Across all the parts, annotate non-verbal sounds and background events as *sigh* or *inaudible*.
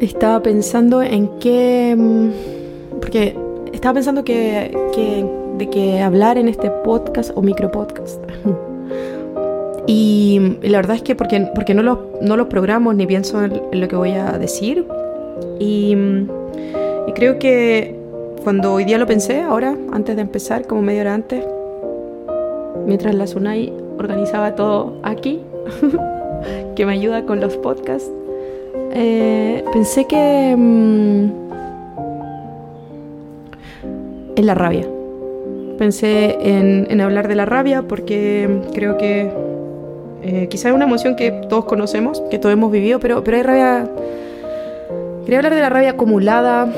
Estaba pensando en qué... mm, Porque estaba pensando que, de que hablar en este podcast o micropodcast. *laughs* Y la verdad es que porque, porque no, lo, no lo programo ni pienso en, lo que voy a decir. Y, y creo que cuando hoy día lo pensé, ahora, antes de empezar, como media hora antes, mientras la Sunai organizaba todo aquí, *laughs* que me ayuda con los podcasts, eh, pensé que mm, en la rabia. Pensé en, hablar de la rabia porque creo que eh, quizá es una emoción que todos conocemos, que todos hemos vivido, pero, pero hay rabia... Quería hablar de la rabia acumulada,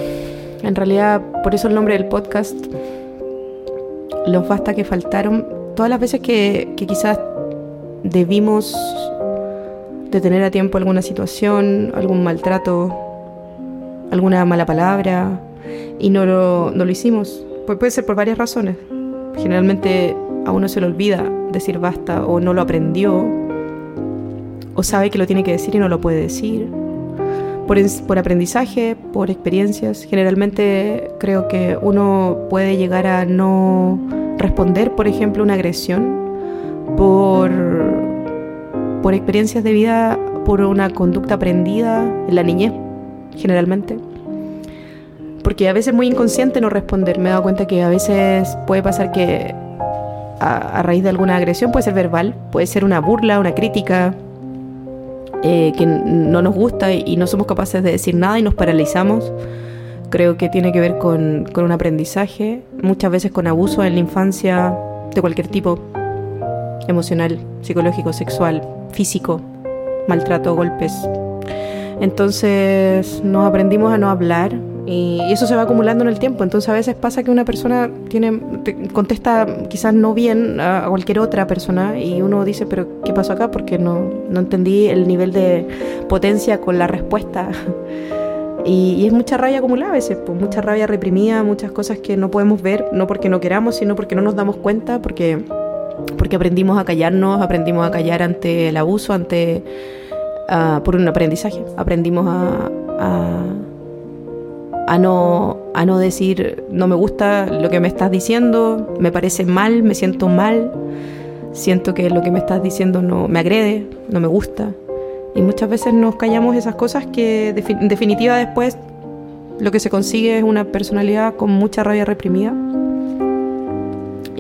en realidad por eso el nombre del podcast, los basta que faltaron, todas las veces que quizás debimos detener a tiempo alguna situación, algún maltrato, alguna mala palabra, y no lo, no lo hicimos. Pues puede ser por varias razones. Generalmente a uno se le olvida decir basta o no lo aprendió, o sabe que lo tiene que decir y no lo puede decir. Por, por aprendizaje, por experiencias. Generalmente creo que uno puede llegar a no responder, por ejemplo, una agresión por, por experiencias de vida, por una conducta aprendida en la niñez, generalmente. Porque a veces es muy inconsciente no responder. Me he dado cuenta que a veces puede pasar que a, raíz de alguna agresión puede ser verbal, puede ser una burla, una crítica eh, que no nos gusta y, y no somos capaces de decir nada y nos paralizamos. Creo que tiene que ver con, con un aprendizaje, muchas veces con abuso en la infancia de cualquier tipo, emocional, psicológico, sexual, físico, maltrato, golpes. Entonces nos aprendimos a no hablar y eso se va acumulando en el tiempo. Entonces a veces pasa que una persona tiene, te- contesta quizás no bien a cualquier otra persona y uno dice, pero ¿qué pasó acá? Porque no, no entendí el nivel de potencia con la respuesta. *laughs* Y, y es mucha rabia acumulada a veces, pues, mucha rabia reprimida, muchas cosas que no podemos ver, no porque no queramos, sino porque no nos damos cuenta, porque, porque aprendimos a callarnos, aprendimos a callar ante el abuso, ante ah, por un aprendizaje. Aprendimos a, a, a no, a no decir no me gusta lo que me estás diciendo, me parece mal, me siento mal, siento que lo que me estás diciendo no me agrede, no me gusta. Y muchas veces nos callamos esas cosas que en definitiva después lo que se consigue es una personalidad con mucha rabia reprimida.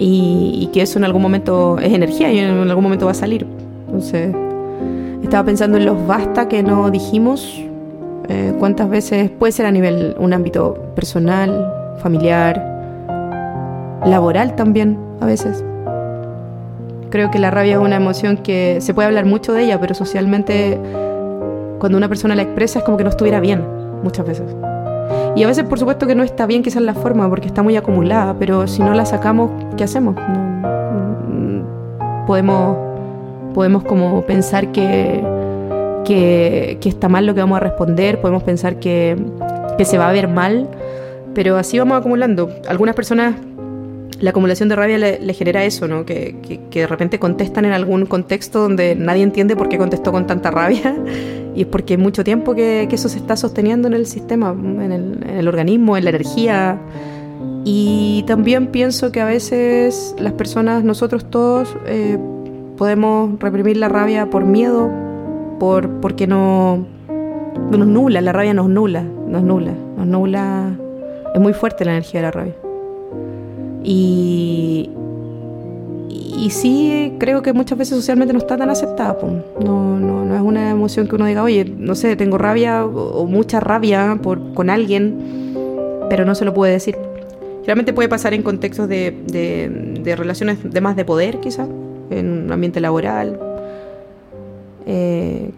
Y, que eso en algún momento es energía y en algún momento va a salir. Entonces, estaba pensando en los basta que no dijimos. eh, cuántas veces puede ser a nivel, un ámbito personal, familiar, laboral también, a veces. Creo que la rabia es una emoción que se puede hablar mucho de ella, pero socialmente cuando una persona la expresa es como que no estuviera bien, muchas veces. Y a veces por supuesto que no está bien quizás la forma porque está muy acumulada, pero si no la sacamos, ¿qué hacemos? No- mm, podemos, podemos como pensar que, que, que está mal lo que vamos a responder, podemos pensar que, que se va a ver mal, pero así vamos acumulando. Algunas personas la acumulación de rabia le, genera eso, ¿no? Que, de repente contestan en algún contexto donde nadie entiende por qué contestó con tanta rabia *laughs* y es porque mucho tiempo que, eso se está sosteniendo en el sistema, en el, organismo, en la energía. Y también pienso que a veces las personas, nosotros todos, eh, podemos reprimir la rabia por miedo, por, porque no nos nula, la rabia nos nula, nos nula, nos nula. Es muy fuerte la energía de la rabia. Y, y sí creo que muchas veces socialmente no está tan aceptada. No, no, no es una emoción que uno diga, oye, no sé, tengo rabia o, mucha rabia por, con alguien, pero no se lo puede decir. Realmente puede pasar en contextos de, de, de relaciones de más de poder, quizás, en un ambiente laboral. Eh,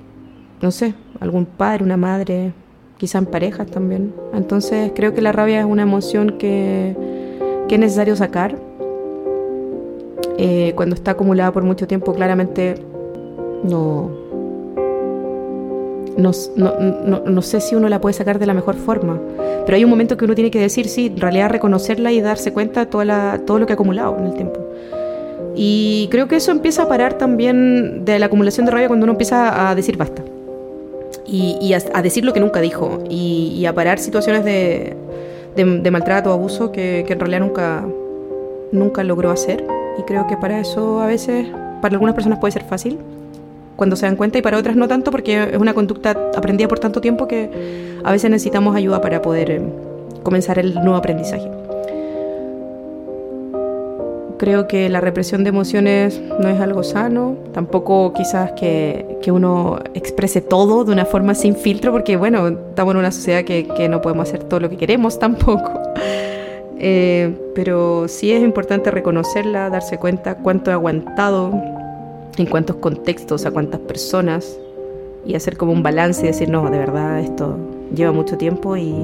no sé, algún padre, una madre, quizá en parejas también. Entonces creo que la rabia es una emoción que, que es necesario sacar. Eh, cuando está acumulada por mucho tiempo, claramente no, no, no, no, sé si uno la puede sacar de la mejor forma. Pero hay un momento que uno tiene que decir, sí, en realidad reconocerla y darse cuenta de toda la, todo lo que ha acumulado en el tiempo. Y creo que eso empieza a parar también de la acumulación de rabia cuando uno empieza a decir basta. Y, y, a, decir lo que nunca dijo y, a parar situaciones de, de, maltrato o abuso que, que, en realidad nunca, nunca logró hacer. Y creo que para eso a veces, para algunas personas puede ser fácil cuando se dan cuenta y para otras no tanto porque es una conducta aprendida por tanto tiempo que a veces necesitamos ayuda para poder eh, comenzar el nuevo aprendizaje. Creo que la represión de emociones no es algo sano, tampoco quizás que, que uno exprese todo de una forma sin filtro, porque bueno, estamos en una sociedad que, que no podemos hacer todo lo que queremos *laughs* tampoco. Eh, pero sí es importante reconocerla, darse cuenta cuánto he aguantado, en cuántos contextos, a cuántas personas, y hacer como un balance y decir, no, de verdad esto lleva mucho tiempo y,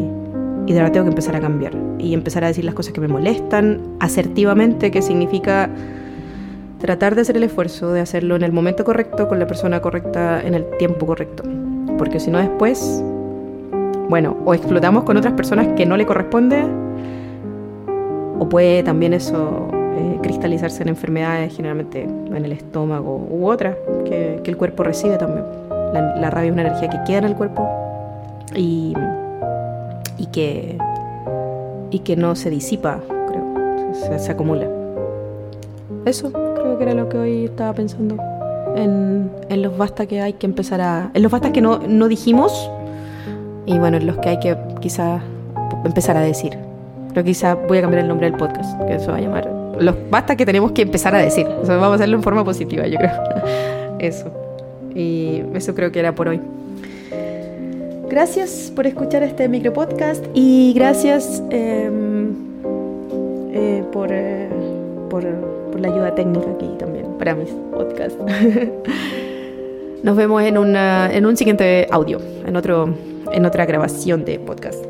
y de verdad tengo que empezar a cambiar y empezar a decir las cosas que me molestan asertivamente, que significa tratar de hacer el esfuerzo de hacerlo en el momento correcto, con la persona correcta, en el tiempo correcto. Porque si no después, bueno, o explotamos con otras personas que no le corresponde, o puede también eso eh, cristalizarse en enfermedades, generalmente en el estómago u otras, que, el cuerpo recibe también. La, la rabia es una energía que queda en el cuerpo y y que, y que no se disipa, creo, se, acumula. Eso creo que era lo que hoy estaba pensando. En, en, los basta que hay que empezar a... En los basta que no, no dijimos y bueno, en los que hay que quizás empezar a decir. Pero quizás voy a cambiar el nombre del podcast, que eso va a llamar... Los basta que tenemos que empezar a decir. O sea, vamos a hacerlo en forma positiva, yo creo. *laughs* Eso. Y eso creo que era por hoy. Gracias por escuchar este micro podcast y gracias em, eh, por, eh, por, por, la ayuda técnica aquí también para mis podcasts. *laughs* Nos vemos en, una, en un siguiente audio, en, otro, en otra grabación de podcast.